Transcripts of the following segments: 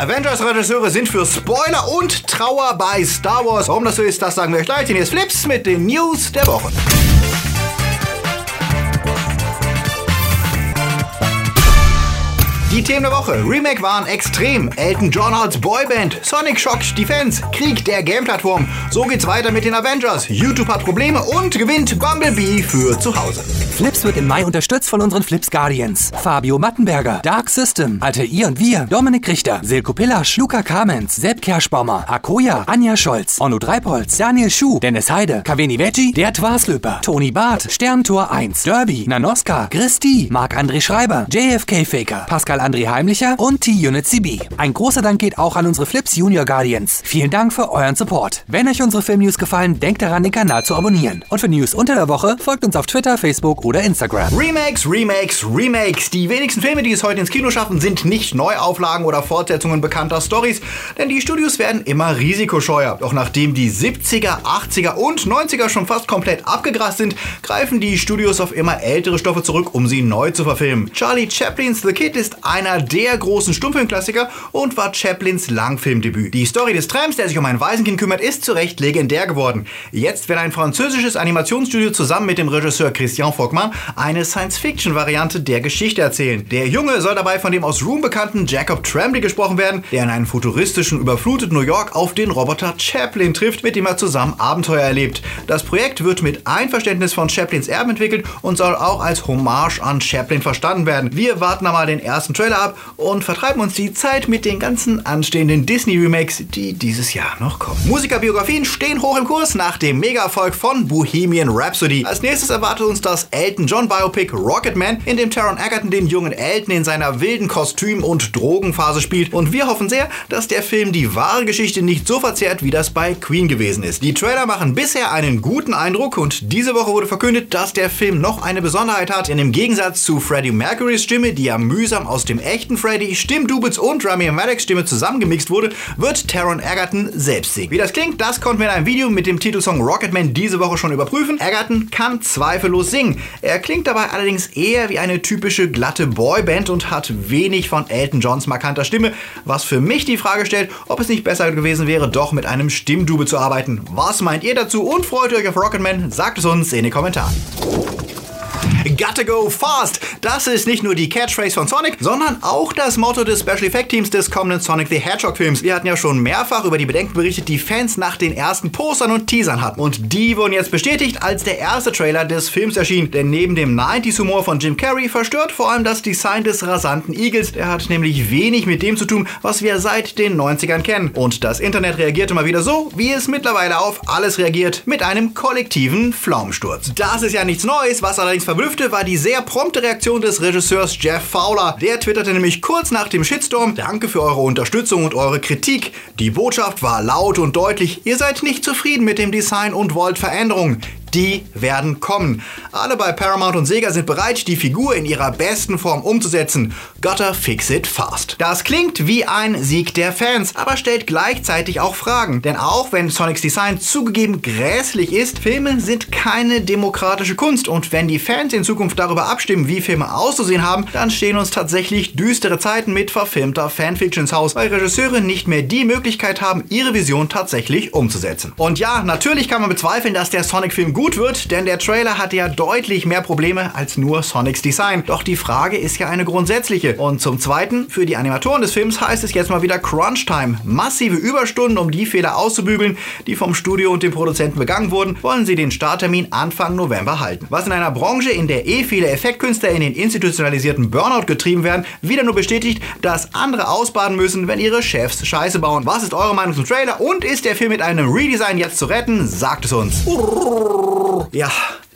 Avengers-Regisseure sind für Spoiler und Trauer bei Star Wars. Warum das so ist, das sagen wir euch gleich. Denn hier ist Flips mit den News der Woche. Die Themen der Woche. Remake waren extrem. Elton John als Boyband. Sonic schockt die Fans. Krieg der Game-Plattform. So geht's weiter mit den Avengers. YouTube hat Probleme und gewinnt Bumblebee für zu Hause. Flips wird im Mai unterstützt von unseren Flips Guardians. Fabio Mattenberger, Dark System, Alte I und Wir, Dominik Richter, Silko Pillasch, Luca Kamens, Sepp Kerschbaumer, Akoya, Anja Scholz, Onno Dreipolz, Daniel Schuh, Dennis Heide, Kaveni Veggie, Der Twaslöper, Toni Barth, Sterntor 1, Derby, Nanoska, Christi, Marc-André Schreiber, JFK Faker, Pascal André Heimlicher und T-Unit CB. Ein großer Dank geht auch an unsere Flips Junior Guardians. Vielen Dank für euren Support. Wenn euch unsere Filmnews gefallen, denkt daran, den Kanal zu abonnieren. Und für News unter der Woche folgt uns auf Twitter, Facebook oder Instagram. Remakes, Remakes, Remakes. Die wenigsten Filme, die es heute ins Kino schaffen, sind nicht Neuauflagen oder Fortsetzungen bekannter Stories, denn die Studios werden immer risikoscheuer. Doch nachdem die 70er, 80er und 90er schon fast komplett abgegrast sind, greifen die Studios auf immer ältere Stoffe zurück, um sie neu zu verfilmen. Charlie Chaplins The Kid ist einer der großen Stummfilmklassiker und war Chaplins Langfilmdebüt. Die Story des Trams, der sich um ein Waisenkind kümmert, ist zu Recht legendär geworden. Jetzt will ein französisches Animationsstudio zusammen mit dem Regisseur Christian Fogman eine Science-Fiction-Variante der Geschichte erzählen. Der Junge soll dabei von dem aus Room bekannten Jacob Tremblay gesprochen werden, der in einem futuristischen, überfluteten New York auf den Roboter Chaplin trifft, mit dem er zusammen Abenteuer erlebt. Das Projekt wird mit Einverständnis von Chaplins Erben entwickelt und soll auch als Hommage an Chaplin verstanden werden. Wir warten einmal den ersten Trailer ab und vertreiben uns die Zeit mit den ganzen anstehenden Disney-Remakes, die dieses Jahr noch kommen. Musikerbiografien stehen hoch im Kurs nach dem Mega-Erfolg von Bohemian Rhapsody. Als nächstes erwartet uns das Elton John Biopic Rocketman, in dem Taron Egerton den jungen Elton in seiner wilden Kostüm- und Drogenphase spielt. Und wir hoffen sehr, dass der Film die wahre Geschichte nicht so verzerrt, wie das bei Queen gewesen ist. Die Trailer machen bisher einen guten Eindruck und diese Woche wurde verkündet, dass der Film noch eine Besonderheit hat, denn im Gegensatz zu Freddie Mercurys Stimme, die ja mühsam aus dem echten Freddy, Stimmdoubles und Rami Maleks Stimme zusammengemixt wurde, wird Taron Egerton selbst singen. Wie das klingt, das konnten wir in einem Video mit dem Titelsong Rocketman diese Woche schon überprüfen. Egerton kann zweifellos singen. Er klingt dabei allerdings eher wie eine typische glatte Boyband und hat wenig von Elton Johns markanter Stimme, was für mich die Frage stellt, ob es nicht besser gewesen wäre, doch mit einem Stimmdouble zu arbeiten. Was meint ihr dazu und freut ihr euch auf Rocketman? Sagt es uns in den Kommentaren. Gotta go fast. Das ist nicht nur die Catchphrase von Sonic, sondern auch das Motto des Special Effect Teams des kommenden Sonic the Hedgehog Films. Wir hatten ja schon mehrfach über die Bedenken berichtet, die Fans nach den ersten Postern und Teasern hatten. Und die wurden jetzt bestätigt, als der erste Trailer des Films erschien. Denn neben dem 90s Humor von Jim Carrey verstört vor allem das Design des rasanten Igels. Der hat nämlich wenig mit dem zu tun, was wir seit den 90ern kennen. Und das Internet reagierte mal wieder so, wie es mittlerweile auf alles reagiert, mit einem kollektiven Pflaumensturz. Das ist ja nichts Neues, was allerdings verblüffte, war die sehr prompte Reaktion des Regisseurs Jeff Fowler. Der twitterte nämlich kurz nach dem Shitstorm, danke für eure Unterstützung und eure Kritik. Die Botschaft war laut und deutlich, ihr seid nicht zufrieden mit dem Design und wollt Veränderungen die werden kommen. Alle bei Paramount und Sega sind bereit, die Figur in ihrer besten Form umzusetzen. Gotta fix it fast. Das klingt wie ein Sieg der Fans, aber stellt gleichzeitig auch Fragen. Denn auch wenn Sonics Design zugegeben grässlich ist, Filme sind keine demokratische Kunst und wenn die Fans in Zukunft darüber abstimmen, wie Filme auszusehen haben, dann stehen uns tatsächlich düstere Zeiten mit verfilmter Fanfiction ins Haus, weil Regisseure nicht mehr die Möglichkeit haben, ihre Vision tatsächlich umzusetzen. Und ja, natürlich kann man bezweifeln, dass der Sonic-Film gut wird, denn der Trailer hatte ja deutlich mehr Probleme als nur Sonics Design. Doch die Frage ist ja eine grundsätzliche. Und zum Zweiten, für die Animatoren des Films heißt es jetzt mal wieder Crunch Time. Massive Überstunden, um die Fehler auszubügeln, die vom Studio und dem Produzenten begangen wurden, wollen sie den Starttermin Anfang November halten. Was in einer Branche, in der eh viele Effektkünstler in den institutionalisierten Burnout getrieben werden, wieder nur bestätigt, dass andere ausbaden müssen, wenn ihre Chefs Scheiße bauen. Was ist eure Meinung zum Trailer und ist der Film mit einem Redesign jetzt zu retten? Sagt es uns. Ja,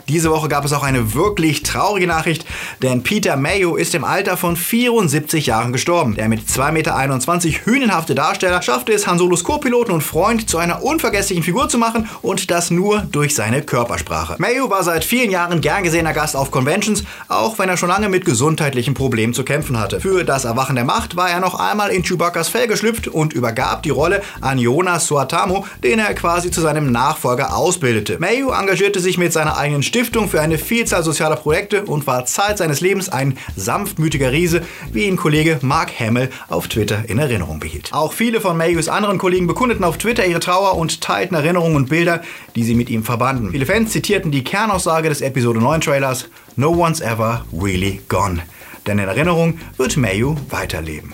diese Woche gab es auch eine wirklich traurige Nachricht, denn Peter Mayo ist im Alter von 74 Jahren gestorben. Der mit 2,21 Meter hühnenhafte Darsteller schaffte es, Han Solos Co-Piloten und Freund zu einer unvergesslichen Figur zu machen und das nur durch seine Körpersprache. Mayo war seit vielen Jahren gern gesehener Gast auf Conventions, auch wenn er schon lange mit gesundheitlichen Problemen zu kämpfen hatte. Für das Erwachen der Macht war er noch einmal in Chewbacca's Fell geschlüpft und übergab die Rolle an Jonas Suatamo, den er quasi zu seinem Nachfolger ausbildete. Mayo engagierte sich mit seiner eigenen Stiftung für eine Vielzahl sozialer Projekte und war Zeit seines Lebens ein sanftmütiger Riese, wie ihn Kollege Mark Hamill auf Twitter in Erinnerung behielt. Auch viele von Mayhews anderen Kollegen bekundeten auf Twitter ihre Trauer und teilten Erinnerungen und Bilder, die sie mit ihm verbanden. Viele Fans zitierten die Kernaussage des Episode 9 Trailers: No one's ever really gone. Denn in Erinnerung wird Mayu weiterleben.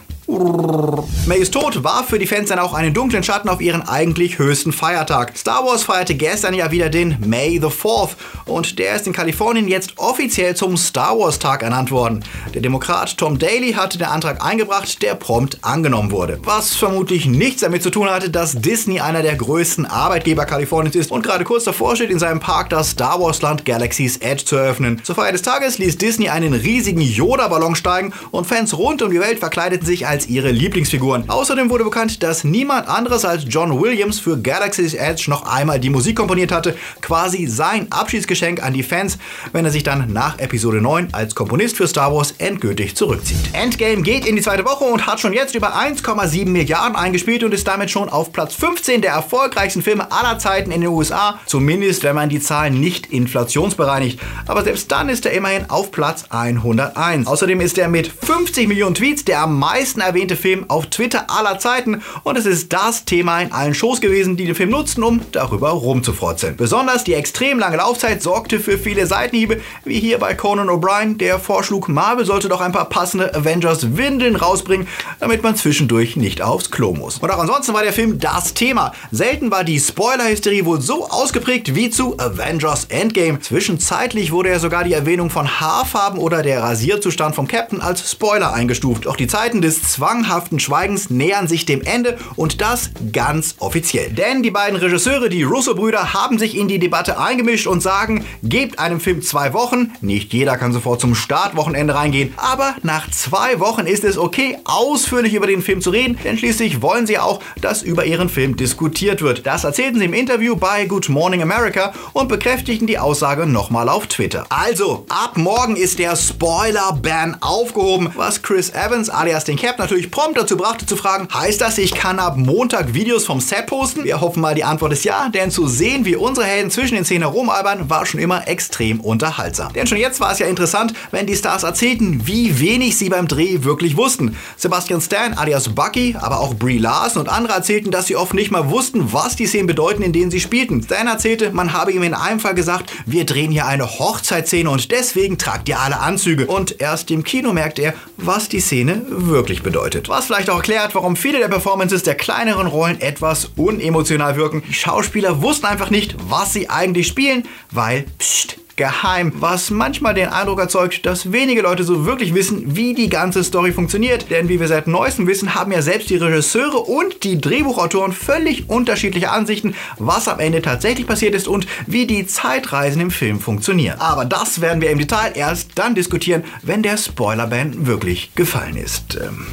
Mays Tod war für die Fans dann auch einen dunklen Schatten auf ihren eigentlich höchsten Feiertag. Star Wars feierte gestern ja wieder den May the 4th und der ist in Kalifornien jetzt offiziell zum Star Wars Tag ernannt worden. Der Demokrat Tom Daly hatte den Antrag eingebracht, der prompt angenommen wurde. Was vermutlich nichts damit zu tun hatte, dass Disney einer der größten Arbeitgeber Kaliforniens ist und gerade kurz davor steht, in seinem Park das Star Wars Land Galaxy's Edge zu eröffnen. Zur Feier des Tages ließ Disney einen riesigen Yoda-Ballon steigen und Fans rund um die Welt verkleideten sich als als ihre Lieblingsfiguren. Außerdem wurde bekannt, dass niemand anderes als John Williams für Galaxy's Edge noch einmal die Musik komponiert hatte, quasi sein Abschiedsgeschenk an die Fans, wenn er sich dann nach Episode 9 als Komponist für Star Wars endgültig zurückzieht. Endgame geht in die zweite Woche und hat schon jetzt über 1,7 Milliarden eingespielt und ist damit schon auf Platz 15 der erfolgreichsten Filme aller Zeiten in den USA, zumindest wenn man die Zahlen nicht inflationsbereinigt. Aber selbst dann ist er immerhin auf Platz 101. Außerdem ist er mit 50 Millionen Tweets der am meisten erwähnte Film auf Twitter aller Zeiten und es ist das Thema in allen Shows gewesen, die den Film nutzten, um darüber rumzufrotzeln. Besonders die extrem lange Laufzeit sorgte für viele Seitenhiebe, wie hier bei Conan O'Brien, der vorschlug, Marvel sollte doch ein paar passende Avengers-Windeln rausbringen, damit man zwischendurch nicht aufs Klo muss. Und auch ansonsten war der Film das Thema. Selten war die Spoiler-Hysterie wohl so ausgeprägt wie zu Avengers Endgame. Zwischenzeitlich wurde ja sogar die Erwähnung von Haarfarben oder der Rasierzustand vom Captain als Spoiler eingestuft. Doch die Zeiten des zwanghaften Schweigens nähern sich dem Ende und das ganz offiziell. Denn die beiden Regisseure, die Russo-Brüder, haben sich in die Debatte eingemischt und sagen, gebt einem Film zwei Wochen, nicht jeder kann sofort zum Startwochenende reingehen, aber nach zwei Wochen ist es okay, ausführlich über den Film zu reden, denn schließlich wollen sie auch, dass über ihren Film diskutiert wird. Das erzählten sie im Interview bei Good Morning America und bekräftigten die Aussage nochmal auf Twitter. Also, ab morgen ist der Spoiler-Ban aufgehoben, was Chris Evans alias den Captain natürlich prompt dazu brachte zu fragen, heißt das, ich kann ab Montag Videos vom Set posten? Wir hoffen mal, die Antwort ist ja, denn zu sehen, wie unsere Helden zwischen den Szenen herumalbern, war schon immer extrem unterhaltsam. Denn schon jetzt war es ja interessant, wenn die Stars erzählten, wie wenig sie beim Dreh wirklich wussten. Sebastian Stan alias Bucky, aber auch Brie Larson und andere erzählten, dass sie oft nicht mal wussten, was die Szenen bedeuten, in denen sie spielten. Stan erzählte, man habe ihm in einem Fall gesagt, wir drehen hier eine Hochzeitsszene und deswegen tragt ihr alle Anzüge. Und erst im Kino merkt er, was die Szene wirklich bedeutet bedeutet. Was vielleicht auch erklärt, warum viele der Performances der kleineren Rollen etwas unemotional wirken. Die Schauspieler wussten einfach nicht, was sie eigentlich spielen, weil, pst, geheim, was manchmal den Eindruck erzeugt, dass wenige Leute so wirklich wissen, wie die ganze Story funktioniert. Denn wie wir seit neuestem wissen, haben ja selbst die Regisseure und die Drehbuchautoren völlig unterschiedliche Ansichten, was am Ende tatsächlich passiert ist und wie die Zeitreisen im Film funktionieren. Aber das werden wir im Detail erst dann diskutieren, wenn der Spoiler-Ban wirklich gefallen ist. Ähm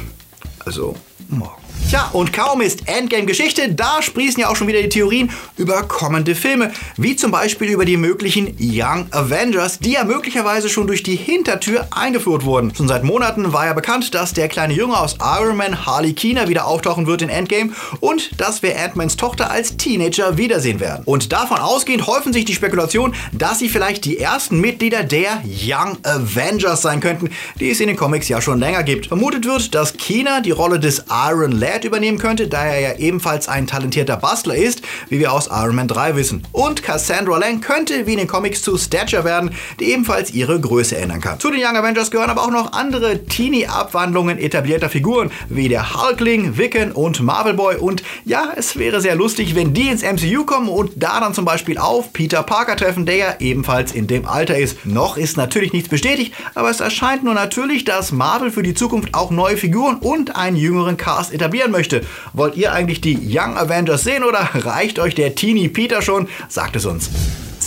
also morgen. Tja, und kaum ist Endgame Geschichte, da sprießen ja auch schon wieder die Theorien über kommende Filme, wie zum Beispiel über die möglichen Young Avengers, die ja möglicherweise schon durch die Hintertür eingeführt wurden. Schon seit Monaten war ja bekannt, dass der kleine Junge aus Iron Man, Harley Keener, wieder auftauchen wird in Endgame und dass wir Ant-Mans Tochter als Teenager wiedersehen werden. Und davon ausgehend häufen sich die Spekulationen, dass sie vielleicht die ersten Mitglieder der Young Avengers sein könnten, die es in den Comics ja schon länger gibt. Vermutet wird, dass Keener die Rolle des Iron Lad Lad übernehmen könnte, da er ja ebenfalls ein talentierter Bastler ist, wie wir aus Iron Man 3 wissen. Und Cassandra Lang könnte wie in den Comics zu Stature werden, die ebenfalls ihre Größe ändern kann. Zu den Young Avengers gehören aber auch noch andere Teenie-Abwandlungen etablierter Figuren, wie der Hulkling, Wiccan und Marvel Boy. Und ja, es wäre sehr lustig, wenn die ins MCU kommen und da dann zum Beispiel auf Peter Parker treffen, der ja ebenfalls in dem Alter ist. Noch ist natürlich nichts bestätigt, aber es erscheint nur natürlich, dass Marvel für die Zukunft auch neue Figuren und einen jüngeren Cast etablieren etablieren möchte. Wollt ihr eigentlich die Young Avengers sehen oder reicht euch der Teenie Peter schon? Sagt es uns.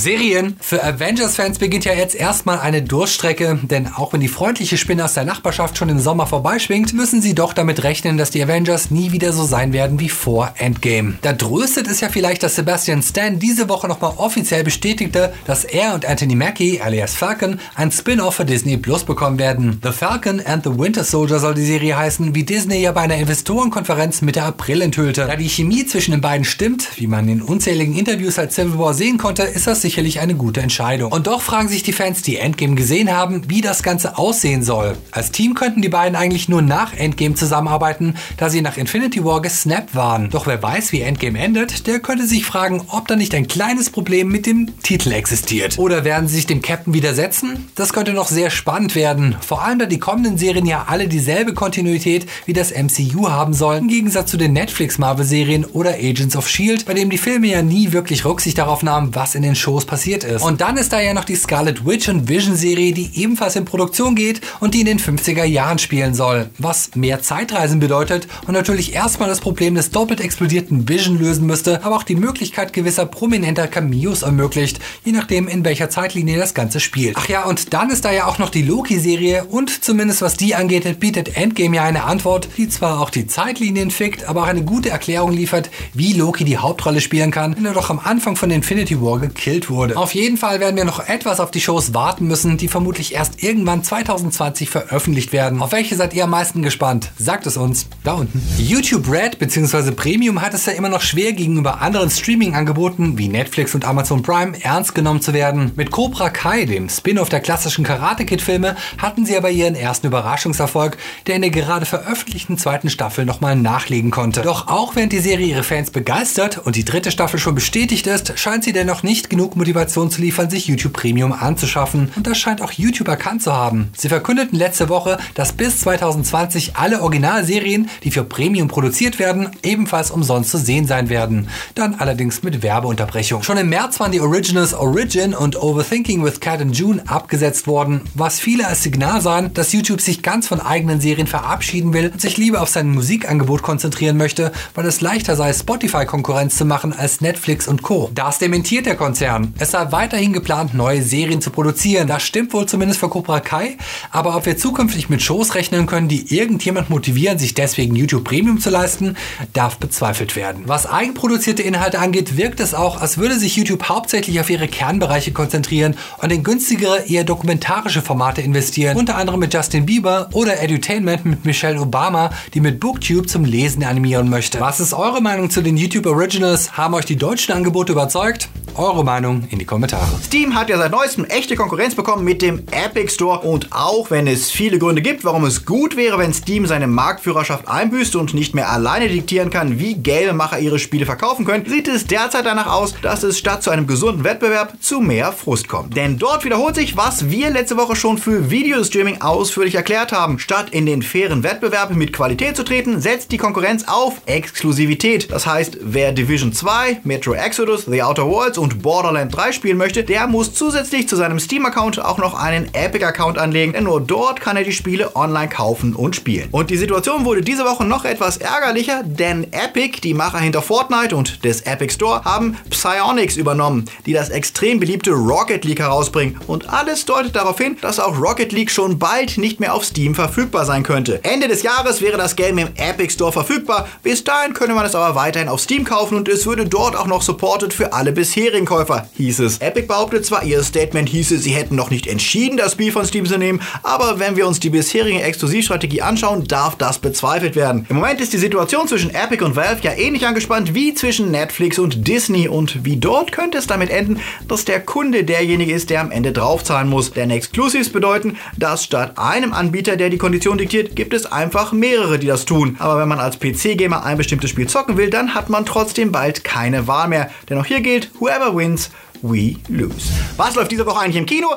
Serien. Für Avengers-Fans beginnt ja jetzt erstmal eine Durststrecke, denn auch wenn die freundliche Spinne aus der Nachbarschaft schon im Sommer vorbeischwingt, müssen sie doch damit rechnen, dass die Avengers nie wieder so sein werden wie vor Endgame. Da tröstet es ja vielleicht, dass Sebastian Stan diese Woche nochmal offiziell bestätigte, dass er und Anthony Mackie, alias Falcon, ein Spin-off für Disney Plus bekommen werden. The Falcon and the Winter Soldier soll die Serie heißen, wie Disney ja bei einer Investorenkonferenz Mitte April enthüllte. Da die Chemie zwischen den beiden stimmt, wie man in unzähligen Interviews als Civil War sehen konnte, ist das sicher sicherlich eine gute Entscheidung. Und doch fragen sich die Fans, die Endgame gesehen haben, wie das Ganze aussehen soll. Als Team könnten die beiden eigentlich nur nach Endgame zusammenarbeiten, da sie nach Infinity War gesnappt waren. Doch wer weiß, wie Endgame endet, der könnte sich fragen, ob da nicht ein kleines Problem mit dem Titel existiert. Oder werden sie sich dem Captain widersetzen? Das könnte noch sehr spannend werden. Vor allem, da die kommenden Serien ja alle dieselbe Kontinuität wie das MCU haben sollen, im Gegensatz zu den Netflix-Marvel-Serien oder Agents of Shield, bei dem die Filme ja nie wirklich Rücksicht darauf nahmen, was in den Shows passiert ist. Und dann ist da ja noch die Scarlet Witch und Vision-Serie, die ebenfalls in Produktion geht und die in den 50er Jahren spielen soll, was mehr Zeitreisen bedeutet und natürlich erstmal das Problem des doppelt explodierten Vision lösen müsste, aber auch die Möglichkeit gewisser prominenter Cameos ermöglicht, je nachdem in welcher Zeitlinie das Ganze spielt. Ach ja, und dann ist da ja auch noch die Loki-Serie und zumindest was die angeht, bietet Endgame ja eine Antwort, die zwar auch die Zeitlinien fickt, aber auch eine gute Erklärung liefert, wie Loki die Hauptrolle spielen kann, wenn er doch am Anfang von Infinity War gekillt wurde. Auf jeden Fall werden wir noch etwas auf die Shows warten müssen, die vermutlich erst irgendwann 2020 veröffentlicht werden. Auf welche seid ihr am meisten gespannt? Sagt es uns da unten. YouTube Red bzw. Premium hat es ja immer noch schwer gegenüber anderen Streaming-Angeboten wie Netflix und Amazon Prime ernst genommen zu werden. Mit Cobra Kai, dem Spin-off der klassischen Karate Kid-Filme, hatten sie aber ihren ersten Überraschungserfolg, der in der gerade veröffentlichten zweiten Staffel nochmal nachlegen konnte. Doch auch während die Serie ihre Fans begeistert und die dritte Staffel schon bestätigt ist, scheint sie dennoch nicht genug Motivation zu liefern, sich YouTube Premium anzuschaffen. Und das scheint auch YouTube erkannt zu haben. Sie verkündeten letzte Woche, dass bis 2020 alle Originalserien, die für Premium produziert werden, ebenfalls umsonst zu sehen sein werden. Dann allerdings mit Werbeunterbrechung. Schon im März waren die Originals Origin und Overthinking with Cat and June abgesetzt worden, was viele als Signal sahen, dass YouTube sich ganz von eigenen Serien verabschieden will und sich lieber auf sein Musikangebot konzentrieren möchte, weil es leichter sei, Spotify-Konkurrenz zu machen als Netflix und Co. Das dementiert der Konzern. Es sei weiterhin geplant, neue Serien zu produzieren. Das stimmt wohl zumindest für Cobra Kai, aber ob wir zukünftig mit Shows rechnen können, die irgendjemand motivieren, sich deswegen YouTube Premium zu leisten, darf bezweifelt werden. Was eigenproduzierte Inhalte angeht, wirkt es auch, als würde sich YouTube hauptsächlich auf ihre Kernbereiche konzentrieren und in günstigere, eher dokumentarische Formate investieren, unter anderem mit Justin Bieber oder Edutainment mit Michelle Obama, die mit Booktube zum Lesen animieren möchte. Was ist eure Meinung zu den YouTube Originals? Haben euch die deutschen Angebote überzeugt? Eure Meinung in die Kommentare. Steam hat ja seit neuestem echte Konkurrenz bekommen mit dem Epic Store und auch wenn es viele Gründe gibt, warum es gut wäre, wenn Steam seine Marktführerschaft einbüßt und nicht mehr alleine diktieren kann, wie Gamemacher ihre Spiele verkaufen können, sieht es derzeit danach aus, dass es statt zu einem gesunden Wettbewerb zu mehr Frust kommt. Denn dort wiederholt sich, was wir letzte Woche schon für Videostreaming ausführlich erklärt haben. Statt in den fairen Wettbewerb mit Qualität zu treten, setzt die Konkurrenz auf Exklusivität. Das heißt, wer Division 2, Metro Exodus, The Outer Worlds und Borderland 3 spielen möchte, der muss zusätzlich zu seinem Steam-Account auch noch einen Epic-Account anlegen, denn nur dort kann er die Spiele online kaufen und spielen. Und die Situation wurde diese Woche noch etwas ärgerlicher, denn Epic, die Macher hinter Fortnite und des Epic Store, haben Psyonix übernommen, die das extrem beliebte Rocket League herausbringen. Und alles deutet darauf hin, dass auch Rocket League schon bald nicht mehr auf Steam verfügbar sein könnte. Ende des Jahres wäre das Game im Epic Store verfügbar. Bis dahin könne man es aber weiterhin auf Steam kaufen und es würde dort auch noch supported für alle bisherigen Käufer, hieß es. Epic behauptet zwar, ihr Statement hieße, sie hätten noch nicht entschieden, das Spiel von Steam zu nehmen, aber wenn wir uns die bisherige Exklusivstrategie anschauen, darf das bezweifelt werden. Im Moment ist die Situation zwischen Epic und Valve ja ähnlich angespannt wie zwischen Netflix und Disney und wie dort könnte es damit enden, dass der Kunde derjenige ist, der am Ende draufzahlen muss. Denn Exclusives bedeuten, dass statt einem Anbieter, der die Kondition diktiert, gibt es einfach mehrere, die das tun. Aber wenn man als PC-Gamer ein bestimmtes Spiel zocken will, dann hat man trotzdem bald keine Wahl mehr. Denn auch hier gilt, whoever wins, we lose. Was läuft diese Woche eigentlich im Kino?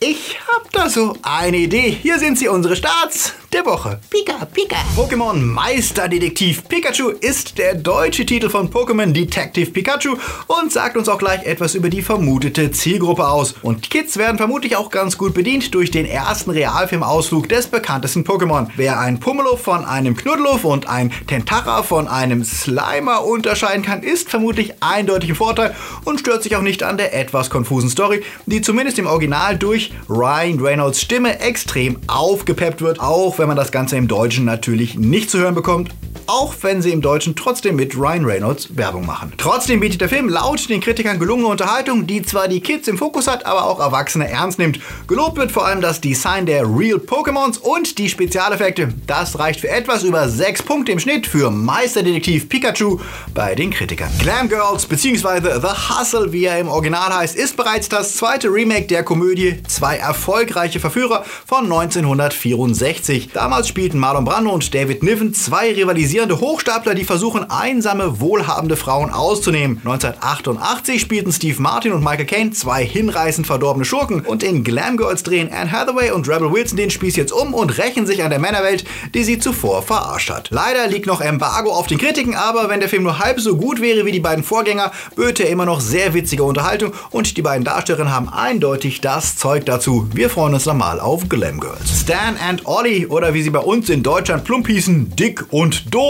Ich hab da so eine Idee. Hier sind sie, unsere Starts der Woche. Pika, Pika. Pokémon Meisterdetektiv Pikachu ist der deutsche Titel von Pokémon Detective Pikachu und sagt uns auch gleich etwas über die vermutete Zielgruppe aus. Und Kids werden vermutlich auch ganz gut bedient durch den ersten Realfilmausflug des bekanntesten Pokémon. Wer ein Pummeluff von einem Knuddeluff und ein Tentara von einem Slimer unterscheiden kann, ist vermutlich eindeutig im Vorteil und stört sich auch nicht an der etwas konfusen Story, die zumindest im Original durch Ryan Reynolds Stimme extrem aufgepeppt wird, auch wenn man das Ganze im Deutschen natürlich nicht zu hören bekommt auch wenn sie im Deutschen trotzdem mit Ryan Reynolds Werbung machen. Trotzdem bietet der Film laut den Kritikern gelungene Unterhaltung, die zwar die Kids im Fokus hat, aber auch Erwachsene ernst nimmt. Gelobt wird vor allem das Design der Real Pokémons und die Spezialeffekte. Das reicht für etwas über 6 Punkte im Schnitt für Meisterdetektiv Pikachu bei den Kritikern. Glam Girls bzw. The Hustle, wie er im Original heißt, ist bereits das zweite Remake der Komödie Zwei erfolgreiche Verführer von 1964. Damals spielten Marlon Brando und David Niven zwei rivalisierende Hochstapler, die versuchen, einsame, wohlhabende Frauen auszunehmen. 1988 spielten Steve Martin und Michael Caine zwei hinreißend verdorbene Schurken und in Glam Girls drehen Anne Hathaway und Rebel Wilson den Spieß jetzt um und rächen sich an der Männerwelt, die sie zuvor verarscht hat. Leider liegt noch Embargo auf den Kritiken, aber wenn der Film nur halb so gut wäre wie die beiden Vorgänger, böte er immer noch sehr witzige Unterhaltung und die beiden Darstellerinnen haben eindeutig das Zeug dazu. Wir freuen uns nochmal auf Glam Girls. Stan and Ollie oder wie sie bei uns in Deutschland plump hießen, dick und doof.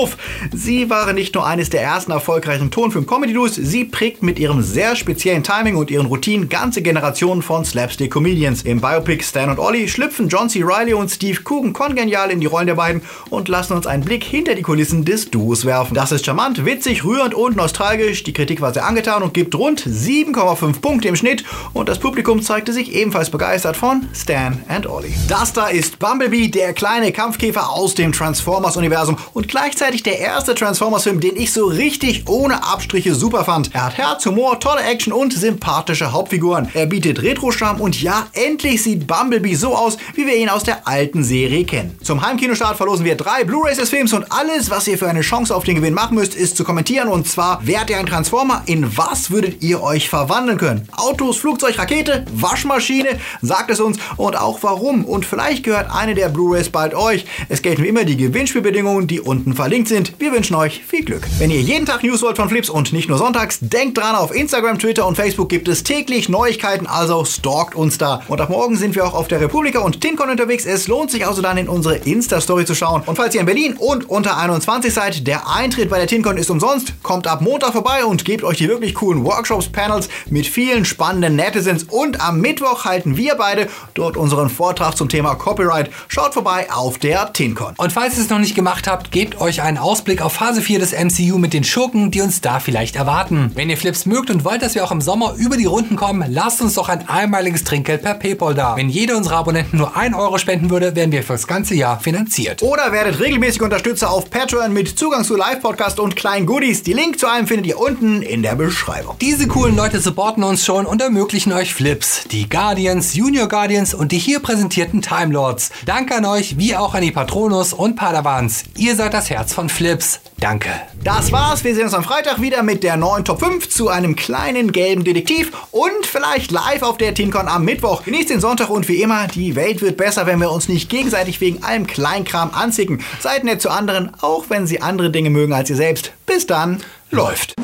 Sie waren nicht nur eines der ersten erfolgreichen Tonfilm-Comedy-Duos, sie prägt mit ihrem sehr speziellen Timing und ihren Routinen ganze Generationen von Slapstick-Comedians. Im Biopic Stan und Ollie schlüpfen John C. Reilly und Steve Coogan kongenial in die Rollen der beiden und lassen uns einen Blick hinter die Kulissen des Duos werfen. Das ist charmant, witzig, rührend und nostalgisch. Die Kritik war sehr angetan und gibt rund 7,5 Punkte im Schnitt und das Publikum zeigte sich ebenfalls begeistert von Stan and Ollie. Das da ist Bumblebee, der kleine Kampfkäfer aus dem Transformers-Universum und gleichzeitig der erste Transformers-Film, den ich so richtig ohne Abstriche super fand. Er hat Herz, Humor, tolle Action und sympathische Hauptfiguren. Er bietet Retro-Charme und ja, endlich sieht Bumblebee so aus, wie wir ihn aus der alten Serie kennen. Zum Heimkinostart verlosen wir drei Blu-rays des Films und alles, was ihr für eine Chance auf den Gewinn machen müsst, ist zu kommentieren und zwar, wärt ihr ein Transformer? In was würdet ihr euch verwandeln können? Autos, Flugzeug, Rakete, Waschmaschine? Sagt es uns und auch warum. Und vielleicht gehört eine der Blu-rays bald euch. Es gelten wie immer die Gewinnspielbedingungen, die unten verlinkt sind. Wir wünschen euch viel Glück. Wenn ihr jeden Tag News wollt von Flips und nicht nur sonntags, denkt dran, auf Instagram, Twitter und Facebook gibt es täglich Neuigkeiten, also stalkt uns da. Und ab morgen sind wir auch auf der Republika und TinCon unterwegs. Es lohnt sich also dann in unsere Insta-Story zu schauen. Und falls ihr in Berlin und unter 21 seid, der Eintritt bei der TinCon ist umsonst. Kommt ab Montag vorbei und gebt euch die wirklich coolen Workshops, Panels mit vielen spannenden Netizens. Und am Mittwoch halten wir beide dort unseren Vortrag zum Thema Copyright. Schaut vorbei auf der TinCon. Und falls ihr es noch nicht gemacht habt, gebt euch einen Ausblick auf Phase 4 des MCU mit den Schurken, die uns da vielleicht erwarten. Wenn ihr Flips mögt und wollt, dass wir auch im Sommer über die Runden kommen, lasst uns doch ein einmaliges Trinkgeld per PayPal da. Wenn jeder unserer Abonnenten nur 1 Euro spenden würde, wären wir für das ganze Jahr finanziert. Oder werdet regelmäßig Unterstützer auf Patreon mit Zugang zu Live-Podcast und kleinen Goodies. Die Link zu allem findet ihr unten in der Beschreibung. Diese coolen Leute supporten uns schon und ermöglichen euch Flips, die Guardians, Junior Guardians und die hier präsentierten Time Lords. Danke an euch, wie auch an die Patronus und Padawans. Ihr seid das Herz von Flips. Danke. Das war's. Wir sehen uns am Freitag wieder mit der neuen Top 5 zu einem kleinen gelben Detektiv und vielleicht live auf der TinCon am Mittwoch. Genießt den Sonntag und wie immer, die Welt wird besser, wenn wir uns nicht gegenseitig wegen allem Kleinkram anzicken. Seid nett zu anderen, auch wenn sie andere Dinge mögen als ihr selbst. Bis dann, läuft.